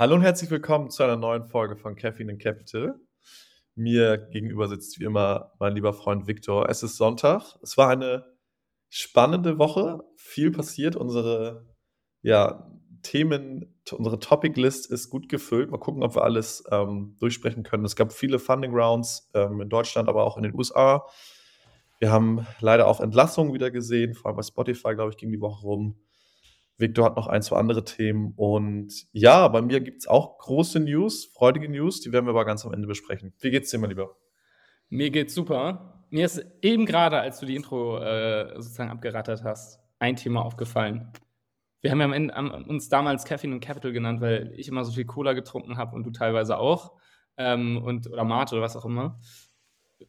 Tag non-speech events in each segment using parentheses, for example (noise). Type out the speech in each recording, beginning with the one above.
Hallo und herzlich willkommen zu einer neuen Folge von Caffeine Capital. Mir gegenüber sitzt wie immer mein lieber Freund Viktor. Es ist Sonntag. Es war eine spannende Woche. Viel passiert. Unsere ja, Themen, unsere Topic-List ist gut gefüllt. Mal gucken, ob wir alles ähm, durchsprechen können. Es gab viele Funding Rounds ähm, in Deutschland, aber auch in den USA. Wir haben leider auch Entlassungen wieder gesehen, vor allem bei Spotify, glaube ich, ging die Woche rum. Victor hat noch ein, zwei andere Themen. Und ja, bei mir gibt es auch große News, freudige News, die werden wir aber ganz am Ende besprechen. Wie geht's dir, mein Lieber? Mir geht's super. Mir ist eben gerade, als du die Intro äh, sozusagen abgerattert hast, ein Thema aufgefallen. Wir haben ja am Ende, am, uns damals Caffeine und Capital genannt, weil ich immer so viel Cola getrunken habe und du teilweise auch. Ähm, und, oder Mate oder was auch immer.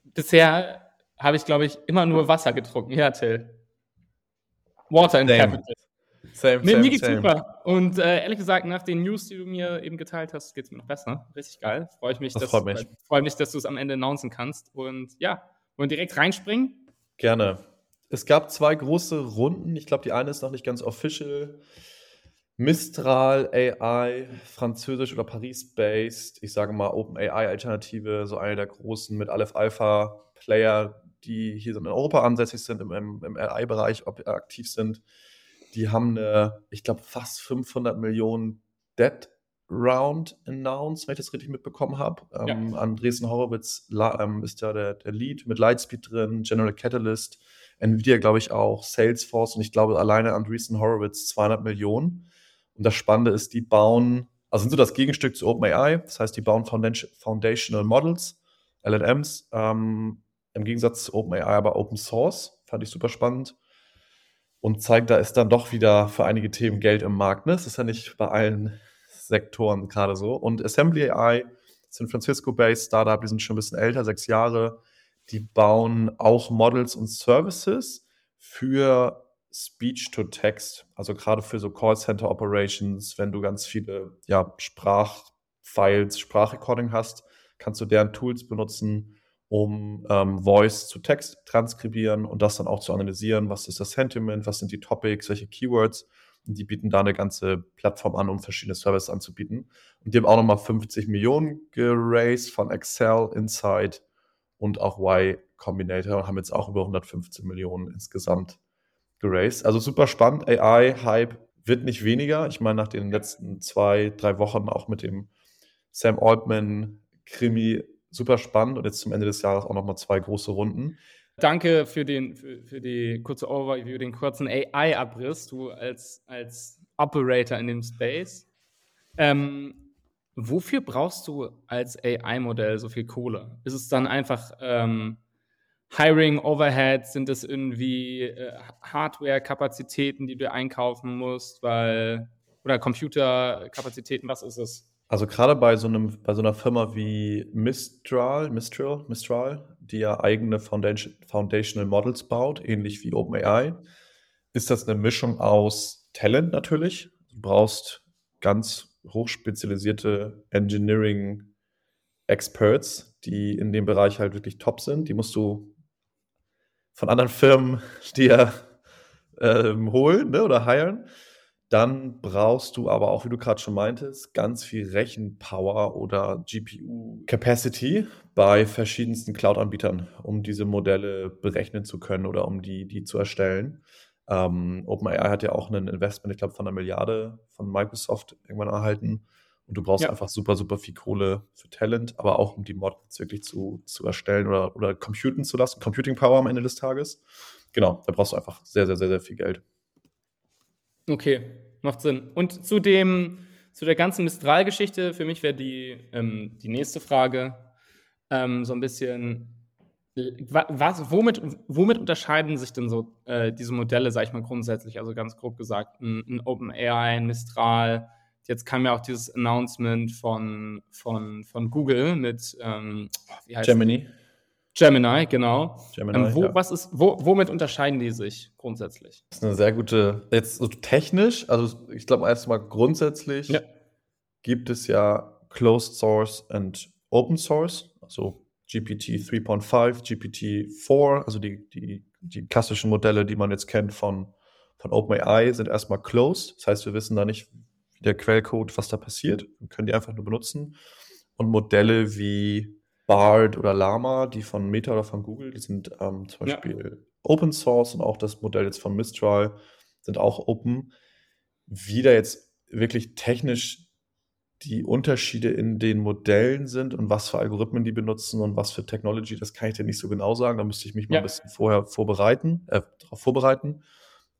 Bisher habe ich, glaube ich, immer nur Wasser getrunken. Ja, Till. Water and Damn. Capital. Same, nee, same, mir geht's same. super. Und äh, ehrlich gesagt, nach den News, die du mir eben geteilt hast, geht's mir noch besser. Richtig geil. Freue ich mich, das dass, freut mich. Freue mich, dass du es am Ende announcen kannst. Und ja, wollen wir direkt reinspringen? Gerne. Es gab zwei große Runden. Ich glaube, die eine ist noch nicht ganz official. Mistral AI, französisch oder Paris-based, ich sage mal Open AI-Alternative, so eine der großen mit Aleph Alpha Player, die hier in Europa ansässig sind, im, im, im AI-Bereich aktiv sind. Die haben eine, ich glaube, fast 500 Millionen Debt Round announced, wenn ich das richtig mitbekommen habe. Ja. Ähm, Andresen Horowitz ähm, ist ja der, der Lead mit Lightspeed drin, General Catalyst, Nvidia, glaube ich, auch, Salesforce und ich glaube alleine Andreessen Horowitz 200 Millionen. Und das Spannende ist, die bauen, also sind so das Gegenstück zu OpenAI, das heißt, die bauen Foundational Models, LLMs, ähm, im Gegensatz zu OpenAI aber Open Source, fand ich super spannend und zeigt, da ist dann doch wieder für einige Themen Geld im Markt. Ne? Das ist ja nicht bei allen Sektoren gerade so. Und Assembly AI, San Francisco-based Startup, die sind schon ein bisschen älter, sechs Jahre. Die bauen auch Models und Services für Speech to Text, also gerade für so Callcenter Operations, wenn du ganz viele ja, Sprachfiles, Sprachrecording hast, kannst du deren Tools benutzen, um ähm, Voice zu Text transkribieren und das dann auch zu analysieren. Was ist das Sentiment? Was sind die Topics? Welche Keywords? Und die bieten da eine ganze Plattform an, um verschiedene Services anzubieten. Und die haben auch nochmal 50 Millionen geraced von Excel, Insight und auch Y Combinator und haben jetzt auch über 115 Millionen insgesamt geraced. Also super spannend. AI-Hype wird nicht weniger. Ich meine, nach den letzten zwei, drei Wochen auch mit dem Sam Altman-Krimi super spannend und jetzt zum Ende des Jahres auch nochmal zwei große Runden. Danke für, den, für, für die kurze Overview, den kurzen AI-Abriss, du als, als Operator in dem Space. Ähm, wofür brauchst du als AI-Modell so viel Kohle? Ist es dann einfach ähm, Hiring, Overhead? Sind es irgendwie äh, Hardware-Kapazitäten, die du einkaufen musst? Weil, oder Computerkapazitäten, was ist es? Also gerade bei so einem, bei so einer Firma wie Mistral, Mistral, Mistral, die ja eigene Foundation, Foundational Models baut, ähnlich wie OpenAI, ist das eine Mischung aus Talent natürlich. Du brauchst ganz hochspezialisierte Engineering Experts, die in dem Bereich halt wirklich top sind. Die musst du von anderen Firmen (laughs) dir ähm, holen ne, oder hiren. Dann brauchst du aber auch, wie du gerade schon meintest, ganz viel Rechenpower oder GPU-Capacity bei verschiedensten Cloud-Anbietern, um diese Modelle berechnen zu können oder um die, die zu erstellen. Ähm, OpenAI hat ja auch ein Investment, ich glaube, von einer Milliarde von Microsoft irgendwann erhalten. Und du brauchst ja. einfach super, super viel Kohle für Talent, aber auch um die Models wirklich zu, zu erstellen oder, oder computen zu lassen. Computing Power am Ende des Tages. Genau, da brauchst du einfach sehr, sehr, sehr, sehr viel Geld. Okay, macht Sinn. Und zu dem, zu der ganzen Mistral-Geschichte, für mich wäre die, ähm, die nächste Frage ähm, so ein bisschen, was, womit, womit unterscheiden sich denn so äh, diese Modelle, sag ich mal grundsätzlich, also ganz grob gesagt, ein, ein OpenAI, ein Mistral, jetzt kam ja auch dieses Announcement von, von, von Google mit, ähm, wie heißt Gemini. Das? Gemini, genau. Gemini, ähm, wo, ja. was ist, wo, womit unterscheiden die sich grundsätzlich? Das ist eine sehr gute, jetzt so technisch, also ich glaube erstmal grundsätzlich ja. gibt es ja Closed Source und Open Source, also GPT 3.5, GPT 4, also die, die, die klassischen Modelle, die man jetzt kennt von, von OpenAI, sind erstmal closed. Das heißt, wir wissen da nicht, der Quellcode, was da passiert. Wir können die einfach nur benutzen. Und Modelle wie Bard oder Llama, die von Meta oder von Google, die sind ähm, zum Beispiel ja. Open Source und auch das Modell jetzt von Mistral sind auch open. Wie da jetzt wirklich technisch die Unterschiede in den Modellen sind und was für Algorithmen die benutzen und was für Technology, das kann ich dir nicht so genau sagen. Da müsste ich mich mal ja. ein bisschen vorher vorbereiten, äh, darauf vorbereiten.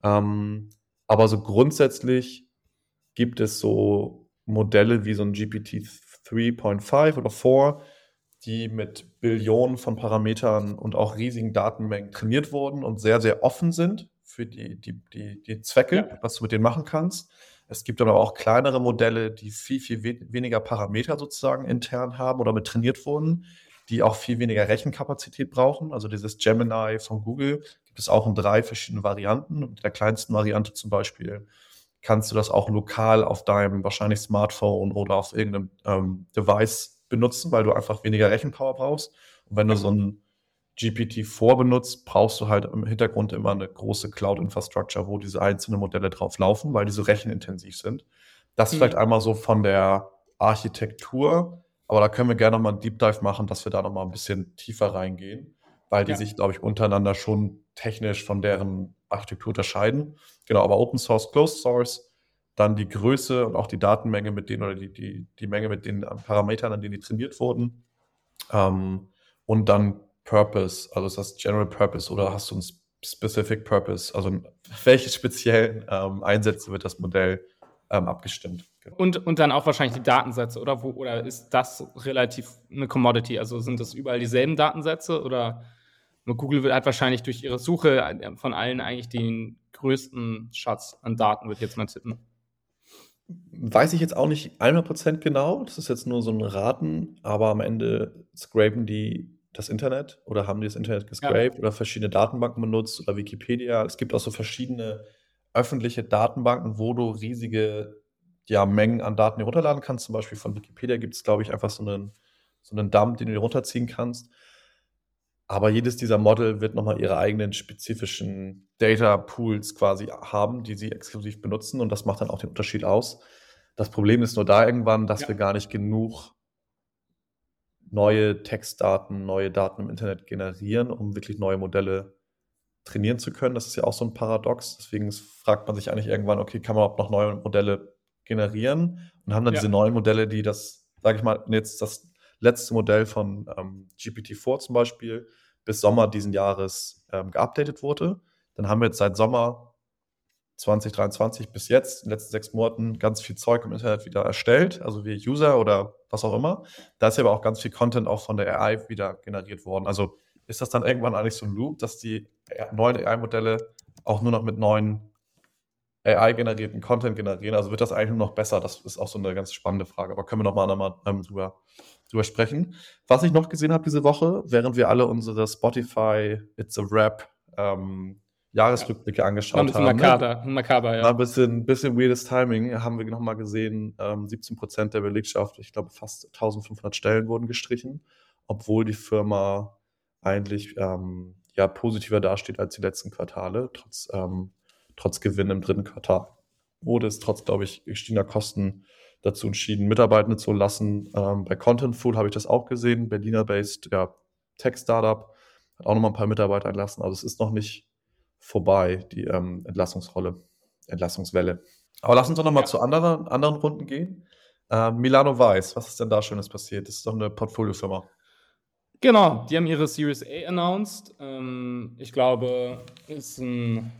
Ähm, aber so grundsätzlich gibt es so Modelle wie so ein GPT 3.5 oder 4, die mit Billionen von Parametern und auch riesigen Datenmengen trainiert wurden und sehr, sehr offen sind für die, die, die, die Zwecke, ja. was du mit denen machen kannst. Es gibt aber auch kleinere Modelle, die viel, viel we weniger Parameter sozusagen intern haben oder mit trainiert wurden, die auch viel weniger Rechenkapazität brauchen. Also dieses Gemini von Google gibt es auch in drei verschiedenen Varianten. Und in der kleinsten Variante zum Beispiel kannst du das auch lokal auf deinem wahrscheinlich Smartphone oder auf irgendeinem ähm, Device benutzen, weil du einfach weniger Rechenpower brauchst. Und wenn du so ein GPT-4 benutzt, brauchst du halt im Hintergrund immer eine große Cloud-Infrastructure, wo diese einzelnen Modelle drauf laufen, weil die so rechenintensiv sind. Das mhm. vielleicht einmal so von der Architektur, aber da können wir gerne nochmal einen Deep Dive machen, dass wir da nochmal ein bisschen tiefer reingehen, weil die ja. sich, glaube ich, untereinander schon technisch von deren Architektur unterscheiden. Genau, aber Open Source, Closed Source, dann die Größe und auch die Datenmenge mit denen oder die, die, die Menge mit den Parametern, an denen die trainiert wurden. Ähm, und dann Purpose, also ist das General Purpose oder hast du einen Specific Purpose? Also welche speziellen ähm, Einsätze wird das Modell ähm, abgestimmt? Genau. Und, und dann auch wahrscheinlich die Datensätze, oder? Wo, oder ist das relativ eine Commodity? Also sind das überall dieselben Datensätze oder Google wird halt wahrscheinlich durch ihre Suche äh, von allen eigentlich den größten Schatz an Daten, wird jetzt mal tippen. Weiß ich jetzt auch nicht 100% genau, das ist jetzt nur so ein Raten, aber am Ende scrapen die das Internet oder haben die das Internet gescraped ja. oder verschiedene Datenbanken benutzt oder Wikipedia. Es gibt auch so verschiedene öffentliche Datenbanken, wo du riesige ja, Mengen an Daten herunterladen kannst. Zum Beispiel von Wikipedia gibt es, glaube ich, einfach so einen, so einen Dump, den du dir runterziehen kannst. Aber jedes dieser Model wird nochmal ihre eigenen spezifischen Data Pools quasi haben, die sie exklusiv benutzen. Und das macht dann auch den Unterschied aus. Das Problem ist nur da irgendwann, dass ja. wir gar nicht genug neue Textdaten, neue Daten im Internet generieren, um wirklich neue Modelle trainieren zu können. Das ist ja auch so ein Paradox. Deswegen fragt man sich eigentlich irgendwann, okay, kann man auch noch neue Modelle generieren? Und haben dann ja. diese neuen Modelle, die das, sage ich mal, jetzt das letzte Modell von ähm, GPT-4 zum Beispiel bis Sommer diesen Jahres ähm, geupdatet wurde. Dann haben wir jetzt seit Sommer 2023 bis jetzt, in den letzten sechs Monaten, ganz viel Zeug im Internet wieder erstellt, also wie User oder was auch immer. Da ist aber auch ganz viel Content auch von der AI wieder generiert worden. Also ist das dann irgendwann eigentlich so ein Loop, dass die neuen AI-Modelle auch nur noch mit neuen AI-generierten Content generieren? Also wird das eigentlich nur noch besser? Das ist auch so eine ganz spannende Frage, aber können wir nochmal noch mal, ähm, drüber, drüber sprechen. Was ich noch gesehen habe diese Woche, während wir alle unsere Spotify It's a Rap ähm, Jahresrückblicke angeschaut haben. Ein bisschen makaber, makaber ja. War ein bisschen, bisschen weirdes Timing. Haben wir nochmal gesehen, ähm, 17 Prozent der Belegschaft, ich glaube fast 1500 Stellen wurden gestrichen, obwohl die Firma eigentlich ähm, ja positiver dasteht als die letzten Quartale, trotz, ähm, trotz Gewinn im dritten Quartal. Wurde es trotz, glaube ich, gestiegener Kosten dazu entschieden, Mitarbeitende zu lassen. Ähm, bei Contentful habe ich das auch gesehen, Berliner-based ja, Tech-Startup, hat auch nochmal ein paar Mitarbeiter entlassen. Also es ist noch nicht vorbei, die ähm, Entlassungsrolle, Entlassungswelle. Aber lass uns doch nochmal ja. zu anderen, anderen Runden gehen. Äh, Milano Weiß, was ist denn da Schönes passiert? Das ist doch eine Portfoliofirma. Genau, die haben ihre Series A announced. Ähm, ich glaube, ist ein,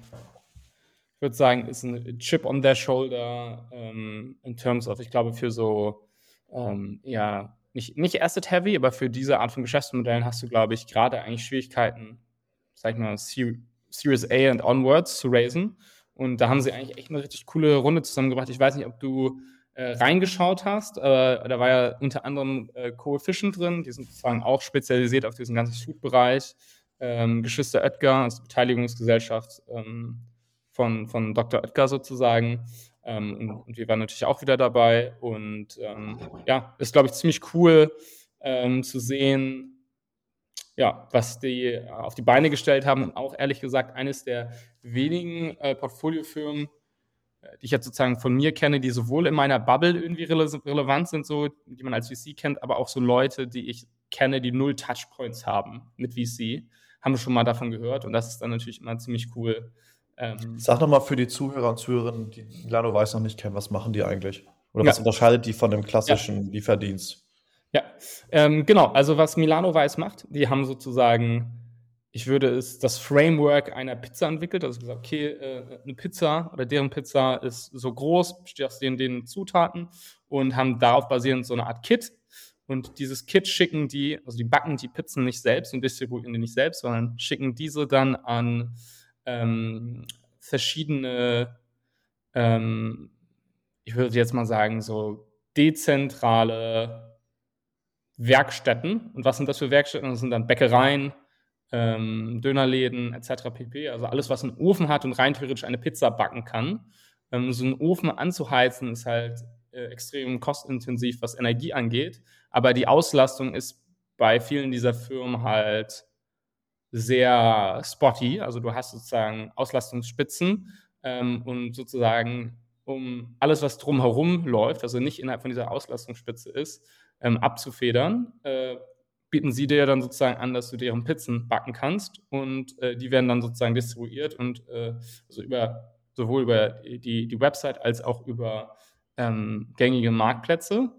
ich würde sagen, ist ein Chip on their shoulder ähm, in terms of, ich glaube, für so, ähm, ja, nicht, nicht Asset Heavy, aber für diese Art von Geschäftsmodellen hast du, glaube ich, gerade eigentlich Schwierigkeiten, sag ich mal, Series A und onwards zu raisen. Und da haben sie eigentlich echt eine richtig coole Runde zusammengebracht. Ich weiß nicht, ob du äh, reingeschaut hast, aber da war ja unter anderem äh, Coefficient drin. Die sind sozusagen auch spezialisiert auf diesen ganzen Food-Bereich. Ähm, Geschwister Oetker, also Beteiligungsgesellschaft ähm, von, von Dr. Oetker sozusagen. Ähm, und, und, wir waren natürlich auch wieder dabei. Und ähm, ja, ist, glaube ich, ziemlich cool ähm, zu sehen, ja, was die äh, auf die Beine gestellt haben und auch ehrlich gesagt eines der wenigen äh, Portfoliofirmen, die ich jetzt sozusagen von mir kenne, die sowohl in meiner Bubble irgendwie rele relevant sind, so, die man als VC kennt, aber auch so Leute, die ich kenne, die null Touchpoints haben mit VC, haben schon mal davon gehört und das ist dann natürlich immer ziemlich cool. Ähm, Sag nochmal für die Zuhörer und Zuhörerinnen, die Milano Weiß noch nicht kennen, was machen die eigentlich? Oder was unterscheidet die von dem klassischen ja. Lieferdienst? Ja, ähm, genau. Also was Milano Weiß macht, die haben sozusagen ich würde es das Framework einer Pizza entwickelt. Also gesagt, okay, äh, eine Pizza oder deren Pizza ist so groß, besteht aus den, den Zutaten und haben darauf basierend so eine Art Kit. Und dieses Kit schicken die, also die backen die Pizzen nicht selbst und distribuieren die nicht selbst, sondern schicken diese dann an ähm, verschiedene, ähm, ich würde jetzt mal sagen, so dezentrale Werkstätten. Und was sind das für Werkstätten? Das sind dann Bäckereien, ähm, Dönerläden etc. pp. Also alles, was einen Ofen hat und rein theoretisch eine Pizza backen kann. Ähm, so einen Ofen anzuheizen ist halt äh, extrem kostintensiv, was Energie angeht. Aber die Auslastung ist bei vielen dieser Firmen halt sehr spotty. Also du hast sozusagen Auslastungsspitzen ähm, und sozusagen um alles, was drumherum läuft, also nicht innerhalb von dieser Auslastungsspitze ist, ähm, abzufedern, äh, bieten sie dir dann sozusagen an, dass du deren Pizzen backen kannst und äh, die werden dann sozusagen distribuiert und äh, also über sowohl über die, die Website als auch über ähm, gängige Marktplätze.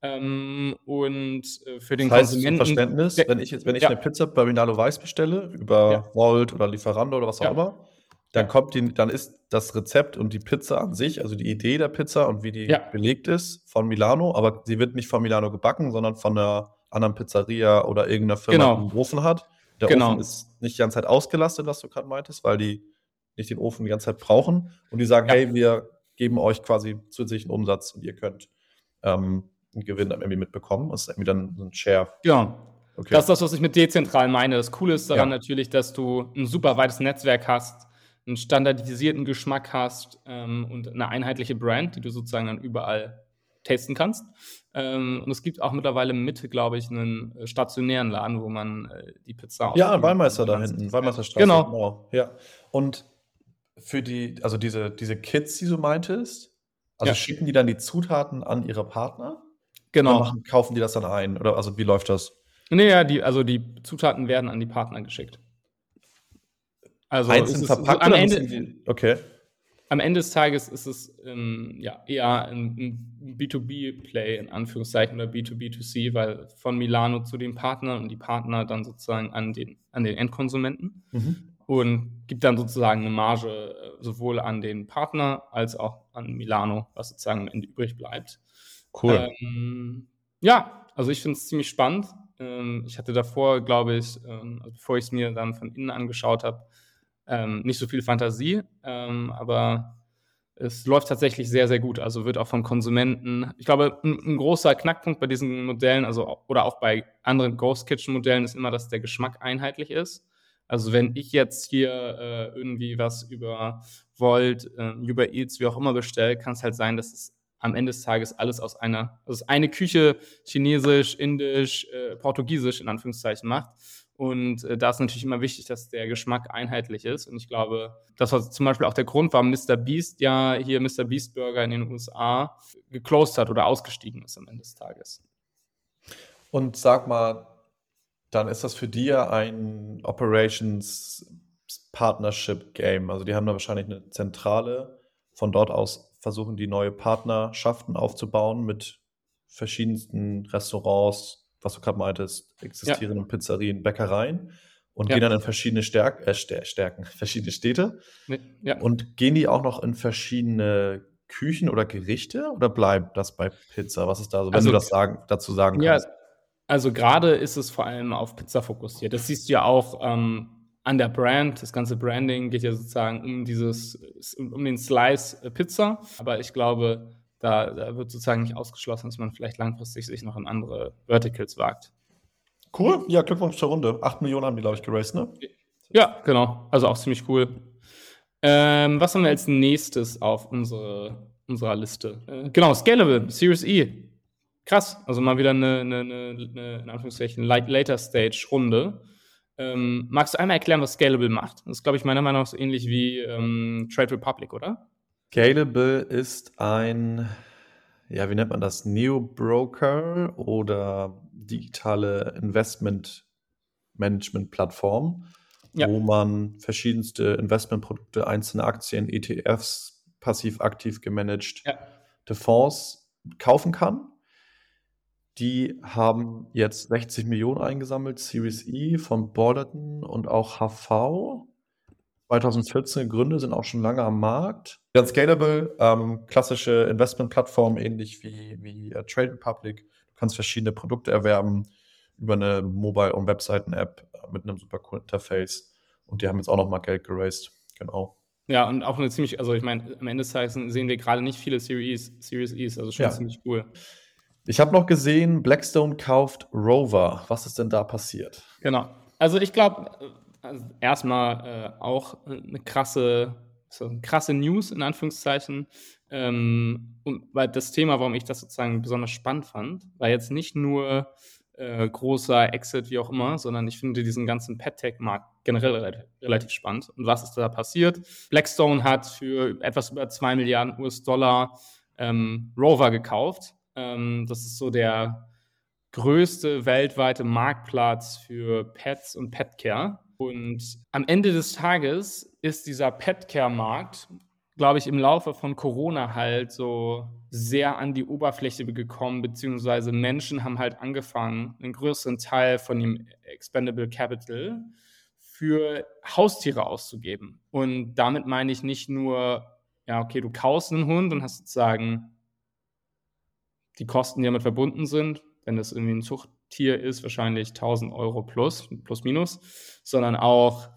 Ähm, und äh, für den das heißt, Konsumenten. Verständnis, wenn ich jetzt, wenn ich ja. eine Pizza bei Rinaldo Weiß bestelle, über ja. Volt oder Lieferando oder was auch ja. immer, dann kommt die, dann ist das Rezept und die Pizza an sich, also die Idee der Pizza und wie die belegt ist, von Milano, aber sie wird nicht von Milano gebacken, sondern von der anderen Pizzeria oder irgendeiner Firma genau. einen Ofen hat. Der genau. Ofen ist nicht die ganze Zeit ausgelastet, was du gerade meintest, weil die nicht den Ofen die ganze Zeit brauchen. Und die sagen, hey, wir geben euch quasi zusätzlichen Umsatz und ihr könnt ähm, einen Gewinn irgendwie mitbekommen. Das ist irgendwie dann ein Share. Genau. Okay. Das ist das, was ich mit dezentral meine. Das Coole ist daran ja. natürlich, dass du ein super weites Netzwerk hast, einen standardisierten Geschmack hast ähm, und eine einheitliche Brand, die du sozusagen dann überall tasten kannst. Ähm, und es gibt auch mittlerweile Mitte, glaube ich, einen äh, stationären Laden, wo man äh, die Pizza Ja, Wallmeister da hinten, Wallmeisterstraße. Genau. genau. Ja. Und für die, also diese, diese Kits, die du meintest, also ja. schicken die dann die Zutaten an ihre Partner? Genau. Machen, kaufen die das dann ein? Oder also wie läuft das? Nee, ja, die, also die Zutaten werden an die Partner geschickt. Also Einzeln verpackt am Ende, okay am Ende des Tages ist es ähm, ja, eher ein, ein B2B-Play in Anführungszeichen oder B2B2C, weil von Milano zu den Partnern und die Partner dann sozusagen an den, an den Endkonsumenten mhm. und gibt dann sozusagen eine Marge äh, sowohl an den Partner als auch an Milano, was sozusagen am Ende übrig bleibt. Cool. Ähm, ja, also ich finde es ziemlich spannend. Ähm, ich hatte davor, glaube ich, ähm, also bevor ich es mir dann von innen angeschaut habe, ähm, nicht so viel Fantasie, ähm, aber es läuft tatsächlich sehr, sehr gut. Also wird auch vom Konsumenten, ich glaube, ein, ein, großer Knackpunkt bei diesen Modellen, also oder auch bei anderen Ghost Kitchen Modellen, ist immer, dass der Geschmack einheitlich ist. Also wenn ich jetzt hier äh, irgendwie was über Volt, äh, über Eats, wie auch immer bestelle, kann es halt sein, dass es am Ende des Tages alles aus einer, also eine Küche Chinesisch, Indisch, äh, Portugiesisch in Anführungszeichen macht. Und äh, da ist natürlich immer wichtig, dass der Geschmack einheitlich ist. Und ich glaube, das war zum Beispiel auch der Grund, warum Mr. Beast ja hier Mr. Beast Burger in den USA geclosed hat oder ausgestiegen ist am Ende des Tages. Und sag mal, dann ist das für die ja ein Operations Partnership Game. Also die haben da wahrscheinlich eine Zentrale. Von dort aus versuchen die neue Partnerschaften aufzubauen mit verschiedensten Restaurants, was du gerade meintest, existierenden ja. Pizzerien, Bäckereien und ja. gehen dann in verschiedene Stärk äh, Stärken, (laughs) verschiedene Städte. Ja. Und gehen die auch noch in verschiedene Küchen oder Gerichte oder bleibt das bei Pizza? Was ist da so, wenn also, du das sagen, dazu sagen kannst? Ja, also gerade ist es vor allem auf Pizza fokussiert. Das siehst du ja auch ähm, an der Brand. Das ganze Branding geht ja sozusagen um dieses, um den Slice Pizza. Aber ich glaube, da, da, wird sozusagen nicht ausgeschlossen, dass man vielleicht langfristig sich noch in andere Verticals wagt. Cool, ja, Glückwunsch zur Runde. 8 Millionen haben die, glaube ich, geraced, ne? Ja, genau. Also auch ziemlich cool. Ähm, was haben wir als nächstes auf unsere, unserer Liste? Äh, genau, Scalable, Series E. Krass, also mal wieder eine, eine, eine, eine in Anführungszeichen, Later Stage Runde. Ähm, magst du einmal erklären, was Scalable macht? Das ist, glaube ich, meiner Meinung nach so ähnlich wie ähm, Trade Republic, oder? Scalable ist ein, ja, wie nennt man das? Neo-Broker oder digitale Investment-Management-Plattform, Ja. wo man verschiedenste Investmentprodukte, einzelne Aktien, ETFs, passiv-aktiv gemanagte Ja. Fonds kaufen kann. Die haben jetzt 60 Millionen eingesammelt, Series E von Borderton und auch HV. 2014 gegründet, sind auch schon lange am Markt. Ganz scalable, ähm, klassische Investmentplattform, ähnlich wie, wie äh, Trade Republic. Du kannst verschiedene Produkte erwerben über eine Mobile- und Webseiten-App äh, mit einem super coolen Interface. Und die haben jetzt auch nochmal Geld geraced. Genau. Ja, und auch eine ziemlich, also ich meine, am Ende des Tages sehen wir gerade nicht viele Series, Series E's, also schon Ja. ziemlich cool. Ich habe noch gesehen, Blackstone kauft Rover. Was ist denn da passiert? Genau. Also ich glaube, also erstmal äh, auch eine krasse, so eine krasse News in Anführungszeichen. Ähm, und weil das Thema, warum ich das sozusagen besonders spannend fand, war jetzt nicht nur äh, großer Exit, wie auch immer, sondern ich finde diesen ganzen Pet-Tech-Markt generell relativ, relativ spannend. Und was ist da passiert? Blackstone hat für etwas über 2 Milliarden US-Dollar ähm, Rover gekauft. Ähm, das ist so der größte weltweite Marktplatz für Pets und Petcare. Und am Ende des Tages ist dieser Petcare-Markt, glaube ich, im Laufe von Corona halt so sehr an die Oberfläche gekommen, beziehungsweise Menschen haben halt angefangen, einen größeren Teil von dem Expendable Capital für Haustiere auszugeben. Und damit meine ich nicht nur, ja, okay, du kaufst einen Hund und hast sozusagen die Kosten, die damit verbunden sind, wenn das irgendwie ein Zuchttier ist, wahrscheinlich 1000 Euro plus, plus minus, sondern auch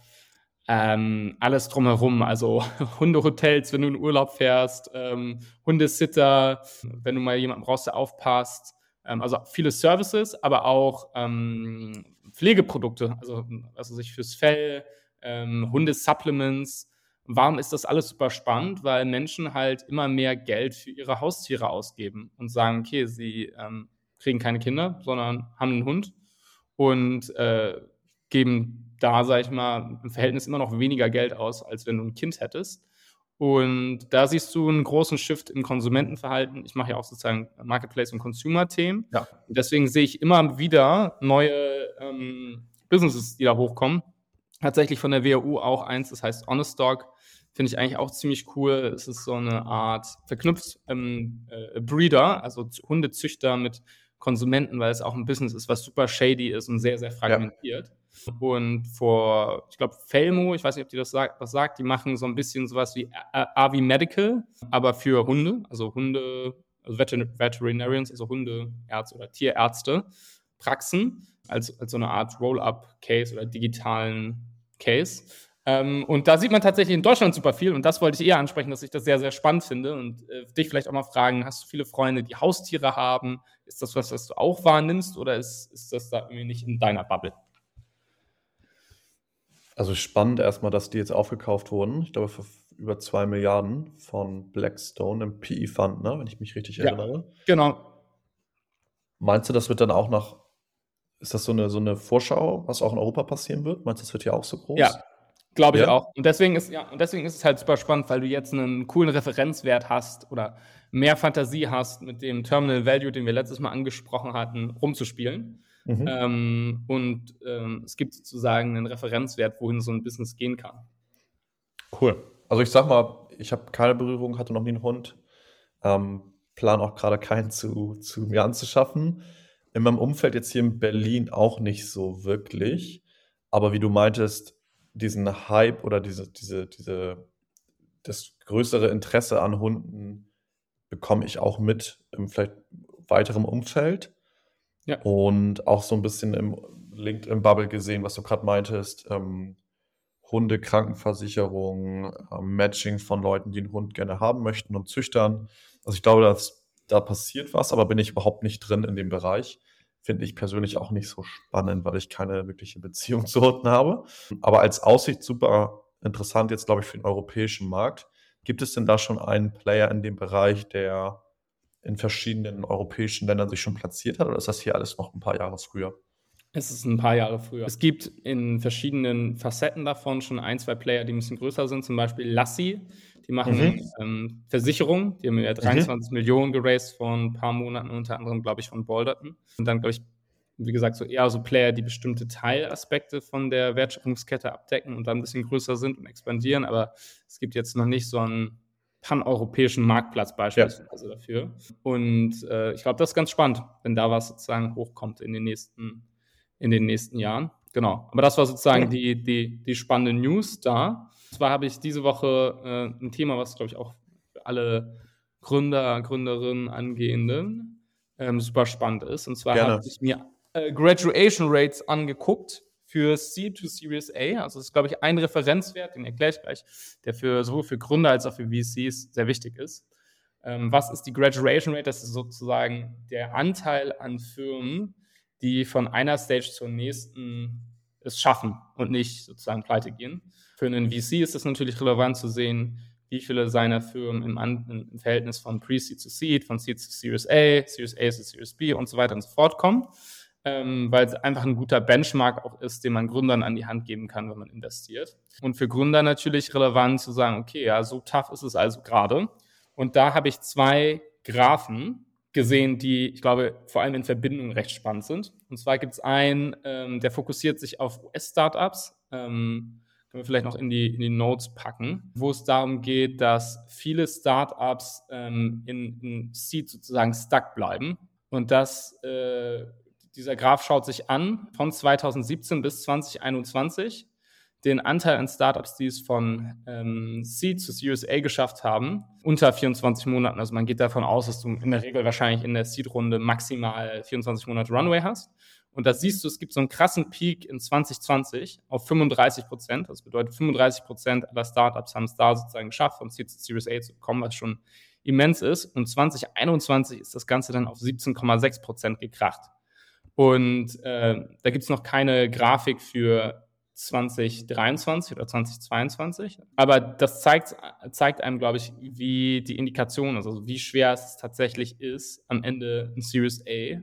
ähm, alles drumherum, also (laughs) Hundehotels, wenn du in Urlaub fährst, ähm, Hundesitter, wenn du mal jemanden brauchst, der aufpasst, ähm, also viele Services, aber auch ähm, Pflegeprodukte, also also sich fürs Fell, ähm, Hundesupplements. Warum ist das alles super spannend? Weil Menschen halt immer mehr Geld für ihre Haustiere ausgeben und sagen, okay, sie ähm, kriegen keine Kinder, sondern haben einen Hund und äh, geben da, sag ich mal, im Verhältnis immer noch weniger Geld aus, als wenn du ein Kind hättest. Und da siehst du einen großen Shift im Konsumentenverhalten. Ich mache ja auch sozusagen Marketplace- und Consumer-Themen. Ja. Deswegen sehe ich immer wieder neue ähm, Businesses, die da hochkommen. Tatsächlich von der WHU auch eins, das heißt Honest Dog. Finde ich eigentlich auch ziemlich cool. Es ist so eine Art verknüpft ähm, äh, Breeder, also Hundezüchter mit Konsumenten, weil es auch ein Business ist, was super shady ist und sehr, sehr fragmentiert. Und vor, ich glaube, Felmo, ich weiß nicht, ob die das sagt, was sagt, die machen so ein bisschen sowas wie AV Medical, aber für Hunde, also Hunde, also Veterin Veterinarians, also Hundeärzte oder Tierärzte, Praxen, als, als so eine Art Roll-up-Case oder digitalen Case. Ähm, und da sieht man tatsächlich in Deutschland super viel und das wollte ich eher ansprechen, dass ich das sehr, sehr spannend finde und äh, dich vielleicht auch mal fragen, hast du viele Freunde, die Haustiere haben? Ist das was, was du auch wahrnimmst oder ist, ist das da irgendwie nicht in deiner Bubble? Also spannend erstmal, dass die jetzt aufgekauft wurden. Ich glaube, für über 2 Milliarden von Blackstone im PE-Fund, ne? wenn ich mich richtig Ja. erinnere. Genau. Meinst du, das wird dann auch nach, ist das so eine, so eine Vorschau, was auch in Europa passieren wird? Meinst du, das wird hier auch so groß? Ja, glaube ich Ja? auch. Und deswegen ist ja, und deswegen ist es halt super spannend, weil du jetzt einen coolen Referenzwert hast oder mehr Fantasie hast, mit dem Terminal Value, den wir letztes Mal angesprochen hatten, rumzuspielen. Mhm. Ähm, und ähm, es gibt sozusagen einen Referenzwert, wohin so ein Business gehen kann. Cool. Also ich sag mal, ich habe keine Berührung, hatte noch nie einen Hund. Ähm, plan auch gerade keinen zu, zu mir anzuschaffen. In meinem Umfeld jetzt hier in Berlin auch nicht so wirklich. Aber wie du meintest, diesen Hype oder diese, diese, diese, das größere Interesse an Hunden bekomme ich auch mit im vielleicht weiteren Umfeld. Ja. Und auch so ein bisschen im LinkedIn-Bubble gesehen, was du gerade meintest. Ähm, Hunde, Krankenversicherung, ähm, Matching von Leuten, die einen Hund gerne haben möchten und Züchtern. Also ich glaube, dass da passiert was, aber bin ich überhaupt nicht drin in dem Bereich. Finde ich persönlich auch nicht so spannend, weil ich keine wirkliche Beziehung (laughs) zu Hunden habe. Aber als Aussicht super interessant jetzt, glaube ich, für den europäischen Markt. Gibt es denn da schon einen Player in dem Bereich, der in verschiedenen europäischen Ländern sich schon platziert hat, oder ist das hier alles noch ein paar Jahre früher? Es ist ein paar Jahre früher. Es gibt in verschiedenen Facetten davon schon ein, zwei Player, die ein bisschen größer sind, zum Beispiel Lassi. Die machen mhm. ähm, Versicherungen. Die haben ja 23 mhm. Millionen geraced vor ein paar Monaten, unter anderem, glaube ich, von Balderton. Und dann, glaube ich, wie gesagt, so eher so Player, die bestimmte Teilaspekte von der Wertschöpfungskette abdecken und dann ein bisschen größer sind und expandieren. Aber es gibt jetzt noch nicht so einen paneuropäischen Marktplatz beispielsweise ja. dafür. Und äh, ich glaube, das ist ganz spannend, wenn da was sozusagen hochkommt in den nächsten, in den nächsten Jahren. Genau. Aber das war sozusagen die, die, die spannende News da. Und zwar habe ich diese Woche äh, ein Thema, was, glaube ich, auch für alle Gründer, Gründerinnen, Angehenden ähm, super spannend ist. Und zwar habe ich mir äh, Graduation Rates angeguckt für C to Series A. Also das ist, glaube ich, ein Referenzwert, den erkläre ich gleich, der für sowohl für Gründer als auch für VCs sehr wichtig ist. Ähm, was ist die Graduation Rate? Das ist sozusagen der Anteil an Firmen, die von einer Stage zur nächsten es schaffen und nicht sozusagen pleite gehen. Für einen VC ist es natürlich relevant zu sehen, wie viele seiner Firmen im, An im Verhältnis von Pre-Seed zu Seed, von Seed zu Series A, Series A zu Series B und so weiter und so fort kommen ähm, weil es einfach ein guter Benchmark auch ist, den man Gründern an die Hand geben kann, wenn man investiert. Und für Gründer natürlich relevant zu sagen, okay, ja, so tough ist es also gerade. Und da habe ich zwei Graphen gesehen, die, ich glaube, vor allem in Verbindung recht spannend sind. Und zwar gibt es einen, ähm, der fokussiert sich auf US-Startups. Ähm, können wir vielleicht noch in die, in die Notes packen, wo es darum geht, dass viele Startups ähm, in, in Seed sozusagen stuck bleiben. Und das äh, dieser Graph schaut sich an von 2017 bis 2021 den Anteil an Startups, die es von ähm, Seed zu Series A geschafft haben, unter 24 Monaten. Also man geht davon aus, dass du in der Regel wahrscheinlich in der Seed-Runde maximal 24 Monate Runway hast. Und da siehst du, es gibt so einen krassen Peak in 2020 auf 35 Prozent. Das bedeutet, 35 Prozent aller Startups haben es da sozusagen geschafft, von Seed zu Series A zu kommen, was schon immens ist. Und 2021 ist das Ganze dann auf 17,6 Prozent gekracht. Und äh, da gibt es noch keine Grafik für 2023 oder 2022. Aber das zeigt, zeigt einem, glaube ich, wie die Indikation ist, also wie schwer es tatsächlich ist, am Ende ein Series A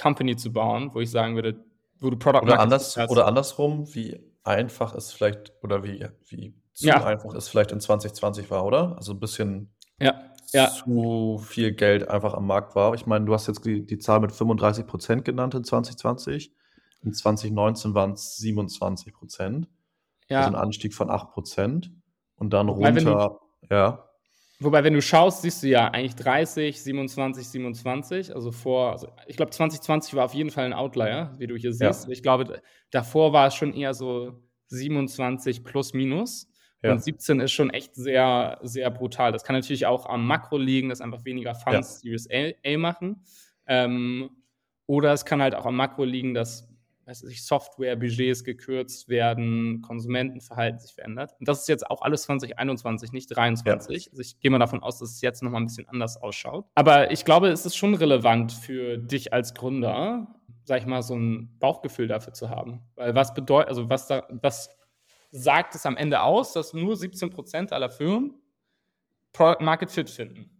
Company zu bauen, wo ich sagen würde, wo du Product oder, anders, oder andersrum, wie einfach es vielleicht oder wie, wie zu ja. einfach es vielleicht in 2020 war, oder? Also ein bisschen ja ja. zu viel Geld einfach am Markt war. Ich meine, du hast jetzt die, die Zahl mit 35 Prozent genannt in 2020. In 2019 waren es 27 Prozent. Ja. Also ein Anstieg von 8 Prozent. Und dann Wobei, runter, du, ja. Wobei, wenn du schaust, siehst du ja eigentlich 30, 27, 27. Also vor, also ich glaube, 2020 war auf jeden Fall ein Outlier, wie du hier siehst. Ja. Ich glaube, davor war es schon eher so 27 plus minus. Ja. Und 17 ist schon echt sehr, sehr brutal. Das kann natürlich auch am Makro liegen, dass einfach weniger Funds ja. Series A, machen. Ähm, oder es kann halt auch am Makro liegen, dass weiß ich, Software-Budgets gekürzt werden, Konsumentenverhalten sich verändert. Und das ist jetzt auch alles 2021, nicht 2023. Ja. Also ich gehe mal davon aus, dass es jetzt nochmal ein bisschen anders ausschaut. Aber ich glaube, es ist schon relevant für dich als Gründer, sag ich mal, so ein Bauchgefühl dafür zu haben. Weil was bedeutet, also was da, was sagt es am Ende aus, dass nur 17% aller Firmen Product Market Fit finden.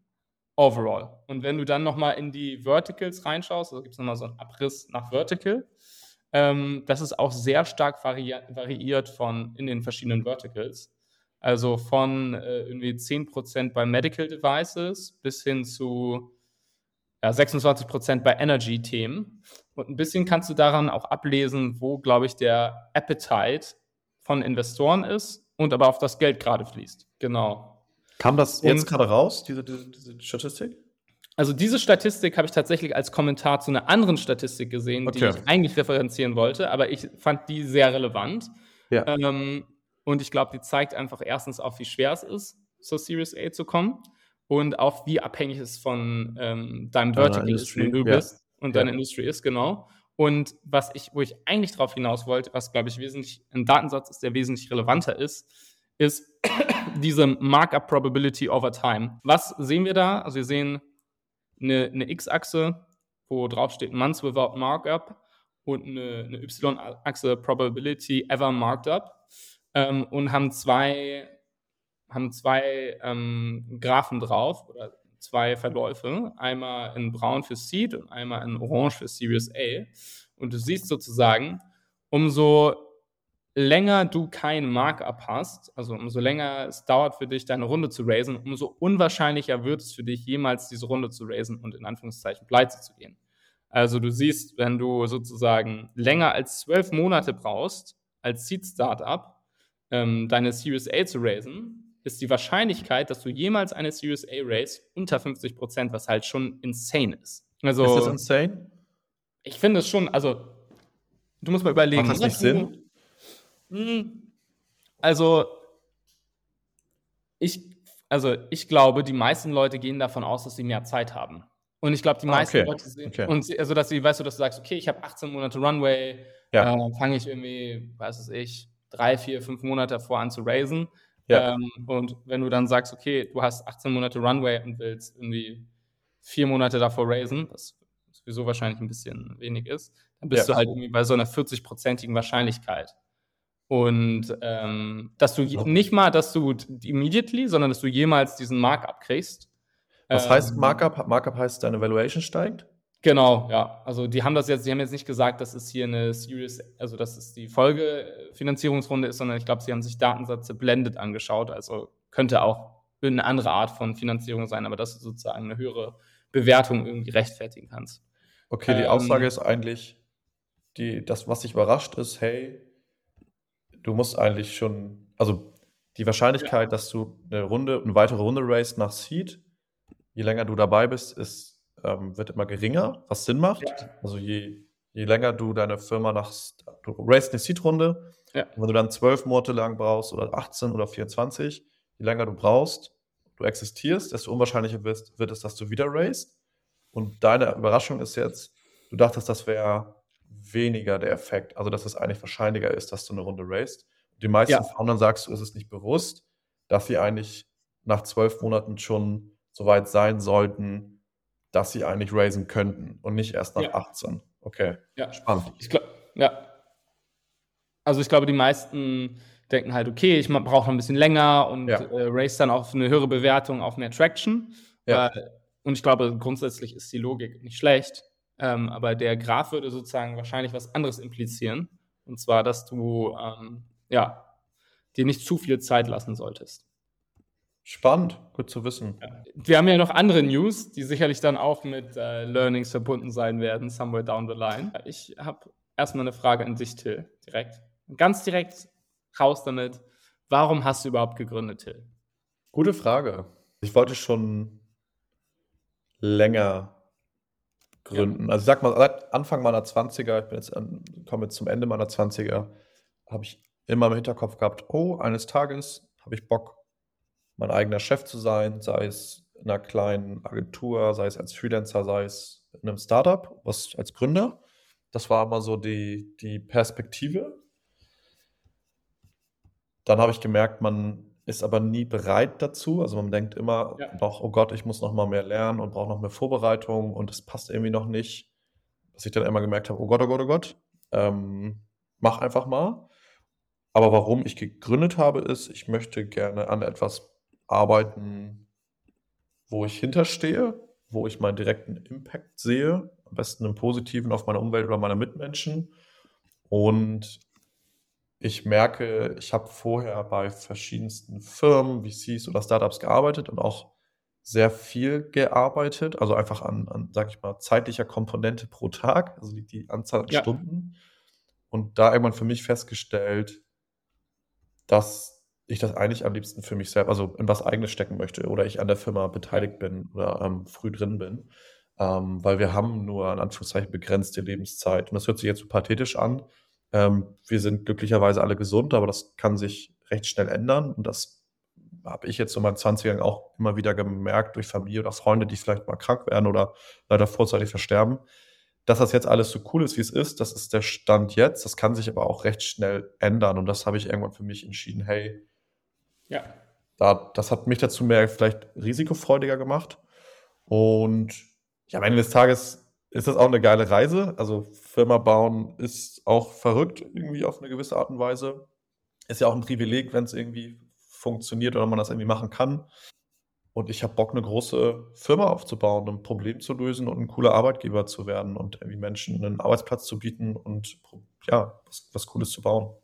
Overall. Und wenn du dann nochmal in die Verticals reinschaust, also gibt es nochmal so einen Abriss nach Vertical, ähm, das ist auch sehr stark vari variiert von in den verschiedenen Verticals. Also von äh, irgendwie 10% bei Medical Devices bis hin zu ja, 26% bei Energy-Themen. Und ein bisschen kannst du daran auch ablesen, wo, glaube ich, der Appetite von Investoren ist und aber auf das Geld gerade fließt. Genau. Kam das jetzt gerade raus, diese, diese, diese, Statistik? Also diese Statistik habe ich tatsächlich als Kommentar zu einer anderen Statistik gesehen, okay. die ich eigentlich referenzieren wollte, aber ich fand die sehr relevant. Ja. Ähm, und ich glaube, die zeigt einfach erstens auf, wie schwer es ist, zur Series A zu kommen und auch wie abhängig es von ähm, deinem Vertical ist, wo du bist ja. und deine ja. Industrie ist, genau. Und was ich, wo ich eigentlich darauf hinaus wollte, was glaube ich wesentlich ein Datensatz ist, der wesentlich relevanter ist, ist (coughs) diese Markup Probability over Time. Was sehen wir da? Also wir sehen eine, eine X-Achse, wo drauf steht Months without Markup und eine, eine Y-Achse Probability ever marked up ähm, und haben zwei, haben zwei ähm, Graphen drauf oder zwei Verläufe, einmal in braun für Seed und einmal in orange für Series A. Und du siehst sozusagen, umso länger du kein Markup hast, also umso länger es dauert für dich, deine Runde zu raisen, umso unwahrscheinlicher wird es für dich, jemals diese Runde zu raisen und in Anführungszeichen pleite zu gehen. Also du siehst, wenn du sozusagen länger als zwölf Monate brauchst, als Seed-Startup, ähm, deine Series A zu raisen, ist die Wahrscheinlichkeit, dass du jemals eine Series A raise, unter 50 Prozent, was halt schon insane ist. Also, ist das insane? Ich finde es schon, also du musst mal überlegen. Macht das nicht Sinn? Hm, also ich, also ich glaube, die meisten Leute gehen davon aus, dass sie mehr Zeit haben. Und ich glaube, die ah, meisten okay. Leute sehen, okay. und also dass sie, weißt du, dass du sagst, okay, ich habe 18 Monate Runway, ja. äh, fange ich irgendwie, weiß es ich, drei, vier, fünf Monate davor an zu raisen. Ja. Ähm, und wenn du dann sagst, okay, du hast 18 Monate Runway und willst irgendwie vier Monate davor raisen, was sowieso wahrscheinlich ein bisschen wenig ist, dann bist ja. du halt irgendwie bei so einer 40-prozentigen Wahrscheinlichkeit. Und ähm, dass du nicht mal, dass du immediately, sondern dass du jemals diesen Markup kriegst, was heißt ähm, Markup? Markup heißt, deine Valuation steigt? Genau, ja. Also die haben das jetzt, die haben jetzt nicht gesagt, dass es hier eine Series, also dass es die Folgefinanzierungsrunde ist, sondern ich glaube, sie haben sich Datensätze blended angeschaut. Also könnte auch eine andere Art von Finanzierung sein, aber dass du sozusagen eine höhere Bewertung irgendwie rechtfertigen kannst. Okay, die ähm, Aussage ist eigentlich, die, das, was dich überrascht, ist, hey, du musst eigentlich schon, also die Wahrscheinlichkeit, ja. dass du eine Runde, eine weitere Runde raced nach Seed, je länger du dabei bist, ist, ähm, wird immer geringer, was Sinn macht. Ja. Also je, je länger du deine Firma nach, du racest eine Seed-Runde, ja. wenn du dann zwölf Monate lang brauchst oder 18 oder 24, je länger du brauchst, du existierst, desto unwahrscheinlicher wird, wird es, dass du wieder racest. Und deine Überraschung ist jetzt, du dachtest, das wäre weniger der Effekt, also dass es eigentlich wahrscheinlicher ist, dass du eine Runde racest. Die meisten ja. Foundern sagst du, ist es nicht bewusst, dass sie eigentlich nach zwölf Monaten schon soweit sein sollten, dass sie eigentlich raisen könnten und nicht erst nach ja. 18. Okay, ja. spannend. Ich glaub, ja. Also ich glaube, die meisten denken halt, okay, ich brauche noch ein bisschen länger und ja. äh, race dann auf eine höhere Bewertung, auf mehr Traction. Ja. Äh, und ich glaube, grundsätzlich ist die Logik nicht schlecht. Ähm, aber der Graph würde sozusagen wahrscheinlich was anderes implizieren. Und zwar, dass du ähm, ja, dir nicht zu viel Zeit lassen solltest. Spannend, gut zu wissen. Ja. Wir haben ja noch andere News, die sicherlich dann auch mit äh, Learnings verbunden sein werden, somewhere down the line. Ich habe erstmal eine Frage an dich, Till, direkt. Ganz direkt raus damit. Warum hast du überhaupt gegründet, Till? Gute Frage. Ich wollte schon länger gründen. Ja. Also ich sag mal, seit Anfang meiner 20er, ich bin jetzt komme jetzt zum Ende meiner 20er, habe ich immer im Hinterkopf gehabt, oh, eines Tages habe ich Bock, mein eigener Chef zu sein, sei es in einer kleinen Agentur, sei es als Freelancer, sei es in einem Startup, was als Gründer. Das war immer so die, die Perspektive. Dann habe ich gemerkt, man ist aber nie bereit dazu. Also man denkt immer ja. noch, oh Gott, ich muss noch mal mehr lernen und brauche noch mehr Vorbereitung und es passt irgendwie noch nicht. Dass ich dann immer gemerkt habe, oh Gott, oh Gott, oh Gott, ähm, mach einfach mal. Aber warum ich gegründet habe, ist, ich möchte gerne an etwas arbeiten, wo ich hinterstehe, wo ich meinen direkten Impact sehe, am besten im Positiven auf meine Umwelt oder meine Mitmenschen. Und ich merke, ich habe vorher bei verschiedensten Firmen, VCs oder Startups gearbeitet und auch sehr viel gearbeitet, also einfach an, an sag ich mal, zeitlicher Komponente pro Tag, also die, die Anzahl an ja. Stunden. Und da irgendwann für mich festgestellt, dass ich das eigentlich am liebsten für mich selbst, also in was eigenes stecken möchte oder ich an der Firma beteiligt bin oder ähm, früh drin bin. Ähm, weil wir haben nur in Anführungszeichen begrenzte Lebenszeit. Und das hört sich jetzt so pathetisch an. Ähm, wir sind glücklicherweise alle gesund, aber das kann sich recht schnell ändern. Und das habe ich jetzt in meinen 20ern auch immer wieder gemerkt durch Familie oder Freunde, die vielleicht mal krank werden oder leider vorzeitig versterben. Dass das jetzt alles so cool ist, wie es ist, das ist der Stand jetzt. Das kann sich aber auch recht schnell ändern. Und das habe ich irgendwann für mich entschieden, hey, ja. Da, das hat mich dazu mehr vielleicht risikofreudiger gemacht. Und ja, am Ende des Tages ist das auch eine geile Reise. Also Firma bauen ist auch verrückt irgendwie auf eine gewisse Art und Weise. Ist ja auch ein Privileg, wenn es irgendwie funktioniert oder man das irgendwie machen kann. und ich habe Bock, eine große Firma aufzubauen, ein Problem zu lösen und ein cooler Arbeitgeber zu werden und irgendwie Menschen einen Arbeitsplatz zu bieten und ja, was, was Cooles zu bauen.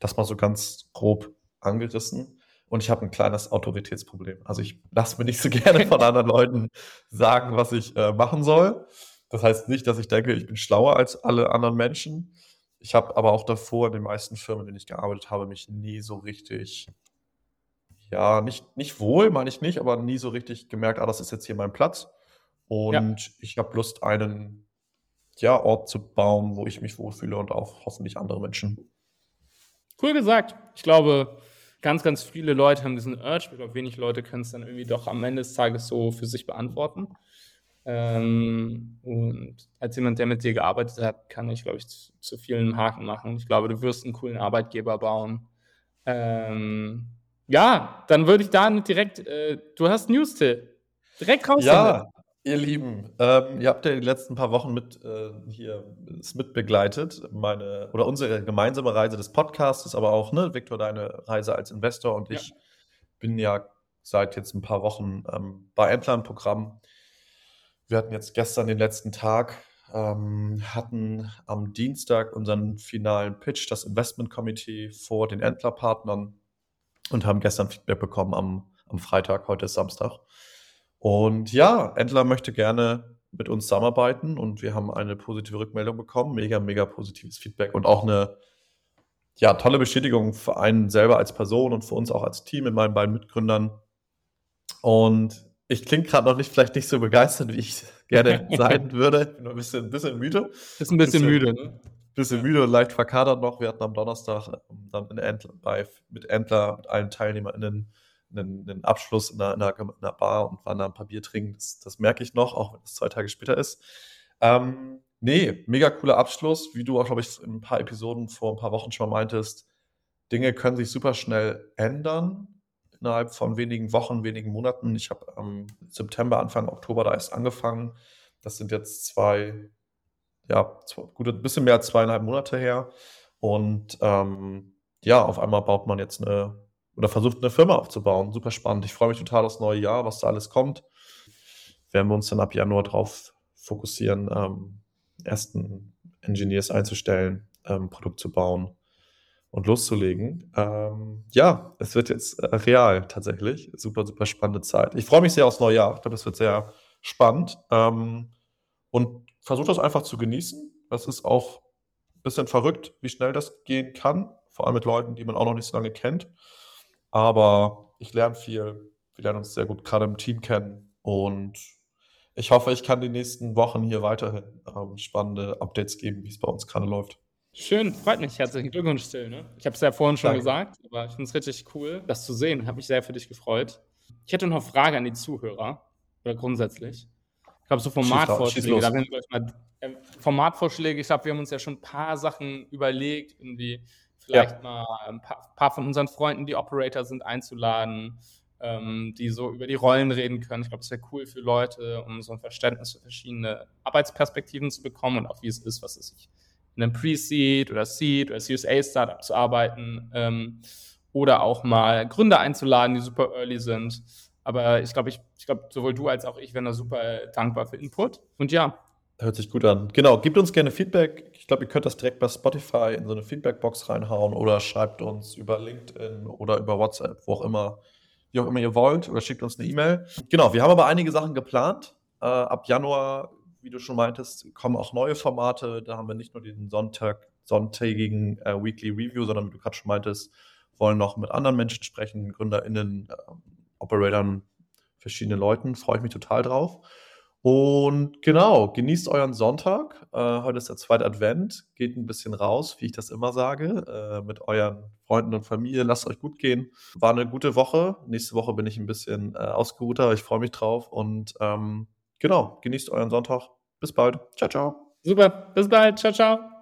Das mal so ganz grob angerissen. Und ich habe ein kleines Autoritätsproblem. Also ich lasse mir nicht so (laughs) gerne von anderen Leuten sagen, was ich äh, machen soll. Das heißt nicht, dass ich denke, ich bin schlauer als alle anderen Menschen. Ich habe aber auch davor in den meisten Firmen, in denen ich gearbeitet habe, mich nie so richtig, ja, nicht, nicht wohl, meine ich nicht, aber nie so richtig gemerkt, ah, das ist jetzt hier mein Platz. Und ja. ich habe Lust, einen ja, Ort zu bauen, wo ich mich wohlfühle und auch hoffentlich andere Menschen. Cool gesagt. Ich glaube, ganz, ganz viele Leute haben diesen Urge. Ich glaube, wenig Leute können es dann irgendwie doch am Ende des Tages so für sich beantworten. Ähm, und als jemand, der mit dir gearbeitet hat, kann ich, glaube ich, zu, zu, vielen Haken machen. Ich glaube, du wirst einen coolen Arbeitgeber bauen. Ähm, ja, dann würde ich da direkt, äh, du hast News, Till. Direkt raus. Ja, ihr Lieben, ähm, ihr habt ja die letzten paar Wochen mit äh, hier es mitbegleitet, meine oder unsere gemeinsame Reise des Podcasts, aber auch, ne, Viktor, deine Reise als Investor und ich ja. bin ja seit jetzt ein paar Wochen ähm, bei Endplan-Programm wir hatten jetzt gestern den letzten Tag, ähm, hatten am Dienstag unseren finalen Pitch, das Investment Committee vor den Entler-Partnern und haben gestern Feedback bekommen am, am Freitag, heute ist Samstag. Und ja, Entler möchte gerne mit uns zusammenarbeiten und wir haben eine positive Rückmeldung bekommen, mega, mega positives Feedback und auch eine ja, tolle Bestätigung für einen selber als Person und für uns auch als Team mit meinen beiden Mitgründern. Und ich klinge gerade noch nicht, vielleicht nicht so begeistert, wie ich gerne (laughs) sein würde. Ich bin ein bisschen, ein bisschen müde. Ist ein bisschen, bisschen müde, ne? Bisschen müde und leicht verkadert noch. Wir hatten am Donnerstag ähm, dann in Entler, bei, mit Entler, mit allen TeilnehmerInnen einen, einen Abschluss in einer, in, einer, in einer, Bar und waren da ein paar Bier trinken. Das, das merke ich noch, auch wenn es zwei Tage später ist. Ähm, nee, mega cooler Abschluss. Wie du auch, glaube ich, in ein paar Episoden vor ein paar Wochen schon mal meintest, Dinge können sich super schnell ändern innerhalb von wenigen Wochen, wenigen Monaten. Ich habe am September, Anfang Oktober da erst angefangen. Das sind jetzt zwei, ja, zwei, gut, ein bisschen mehr als zweieinhalb Monate her. Und ähm, ja, auf einmal baut man jetzt eine oder versucht eine Firma aufzubauen. Super spannend. Ich freue mich total aufs neue Jahr, was da alles kommt. Werden wir uns dann ab Januar drauf fokussieren, ähm, ersten Engineers einzustellen, ähm, Produkt zu bauen und loszulegen. Ähm, ja, es wird jetzt äh, real tatsächlich. Super, super spannende Zeit. Ich freue mich sehr aufs neue Jahr. Ich glaube, das wird sehr spannend. Ähm, und versuche das einfach zu genießen. Das ist auch ein bisschen verrückt, wie schnell das gehen kann. Vor allem mit Leuten, die man auch noch nicht so lange kennt. Aber ich lerne viel. Wir lernen uns sehr gut gerade im Team kennen. Und ich hoffe, ich kann die nächsten Wochen hier weiterhin ähm, spannende Updates geben, wie es bei uns gerade läuft. Schön, freut mich. Herzlichen Glückwunsch, Till. Ne? Ich habe es ja vorhin schon Danke. gesagt, aber ich finde es richtig cool, das zu sehen. Habe mich sehr für dich gefreut. Ich hätte noch eine Frage an die Zuhörer, oder grundsätzlich. Ich glaube, so Formatvorschläge, da werden wir mal, äh, Formatvorschläge, ich glaube, wir haben uns ja schon ein paar Sachen überlegt, irgendwie vielleicht ja. mal ein paar, paar, von unseren Freunden, die Operator sind, einzuladen, ähm, die so über die Rollen reden können. Ich glaube, es wäre cool für Leute, um so ein Verständnis für verschiedene Arbeitsperspektiven zu bekommen und auch wie es ist, was es sich in einem Pre-Seed oder Seed oder CSA-Startup zu arbeiten ähm, oder auch mal Gründer einzuladen, die super early sind. Aber ich glaube, ich, ich glaube, sowohl du als auch ich wären da super dankbar für Input. Und ja. Hört sich gut an. Genau, gebt uns gerne Feedback. Ich glaube, ihr könnt das direkt bei Spotify in so eine Feedback-Box reinhauen oder schreibt uns über LinkedIn oder über WhatsApp, wo auch immer, wie auch immer ihr wollt, oder schickt uns eine E-Mail. Genau, wir haben aber einige Sachen geplant. Äh, ab Januar wie du schon meintest, kommen auch neue Formate. Da haben wir nicht nur den Sonntag, sonntägigen äh, Weekly Review, sondern wie du gerade schon meintest, wollen noch mit anderen Menschen sprechen, GründerInnen, äh, Operatoren, verschiedenen Leuten. Freue ich mich total drauf. Und genau, genießt euren Sonntag. Äh, heute ist der zweite Advent. Geht ein bisschen raus, wie ich das immer sage, äh, mit euren Freunden und Familie. Lasst euch gut gehen. War eine gute Woche. Nächste Woche bin ich ein bisschen äh, ausgeruhter, aber ich freue mich drauf. Und ähm, genau, genießt euren Sonntag. Bis bald. Ciao, ciao. Super. Bis bald. Ciao, ciao.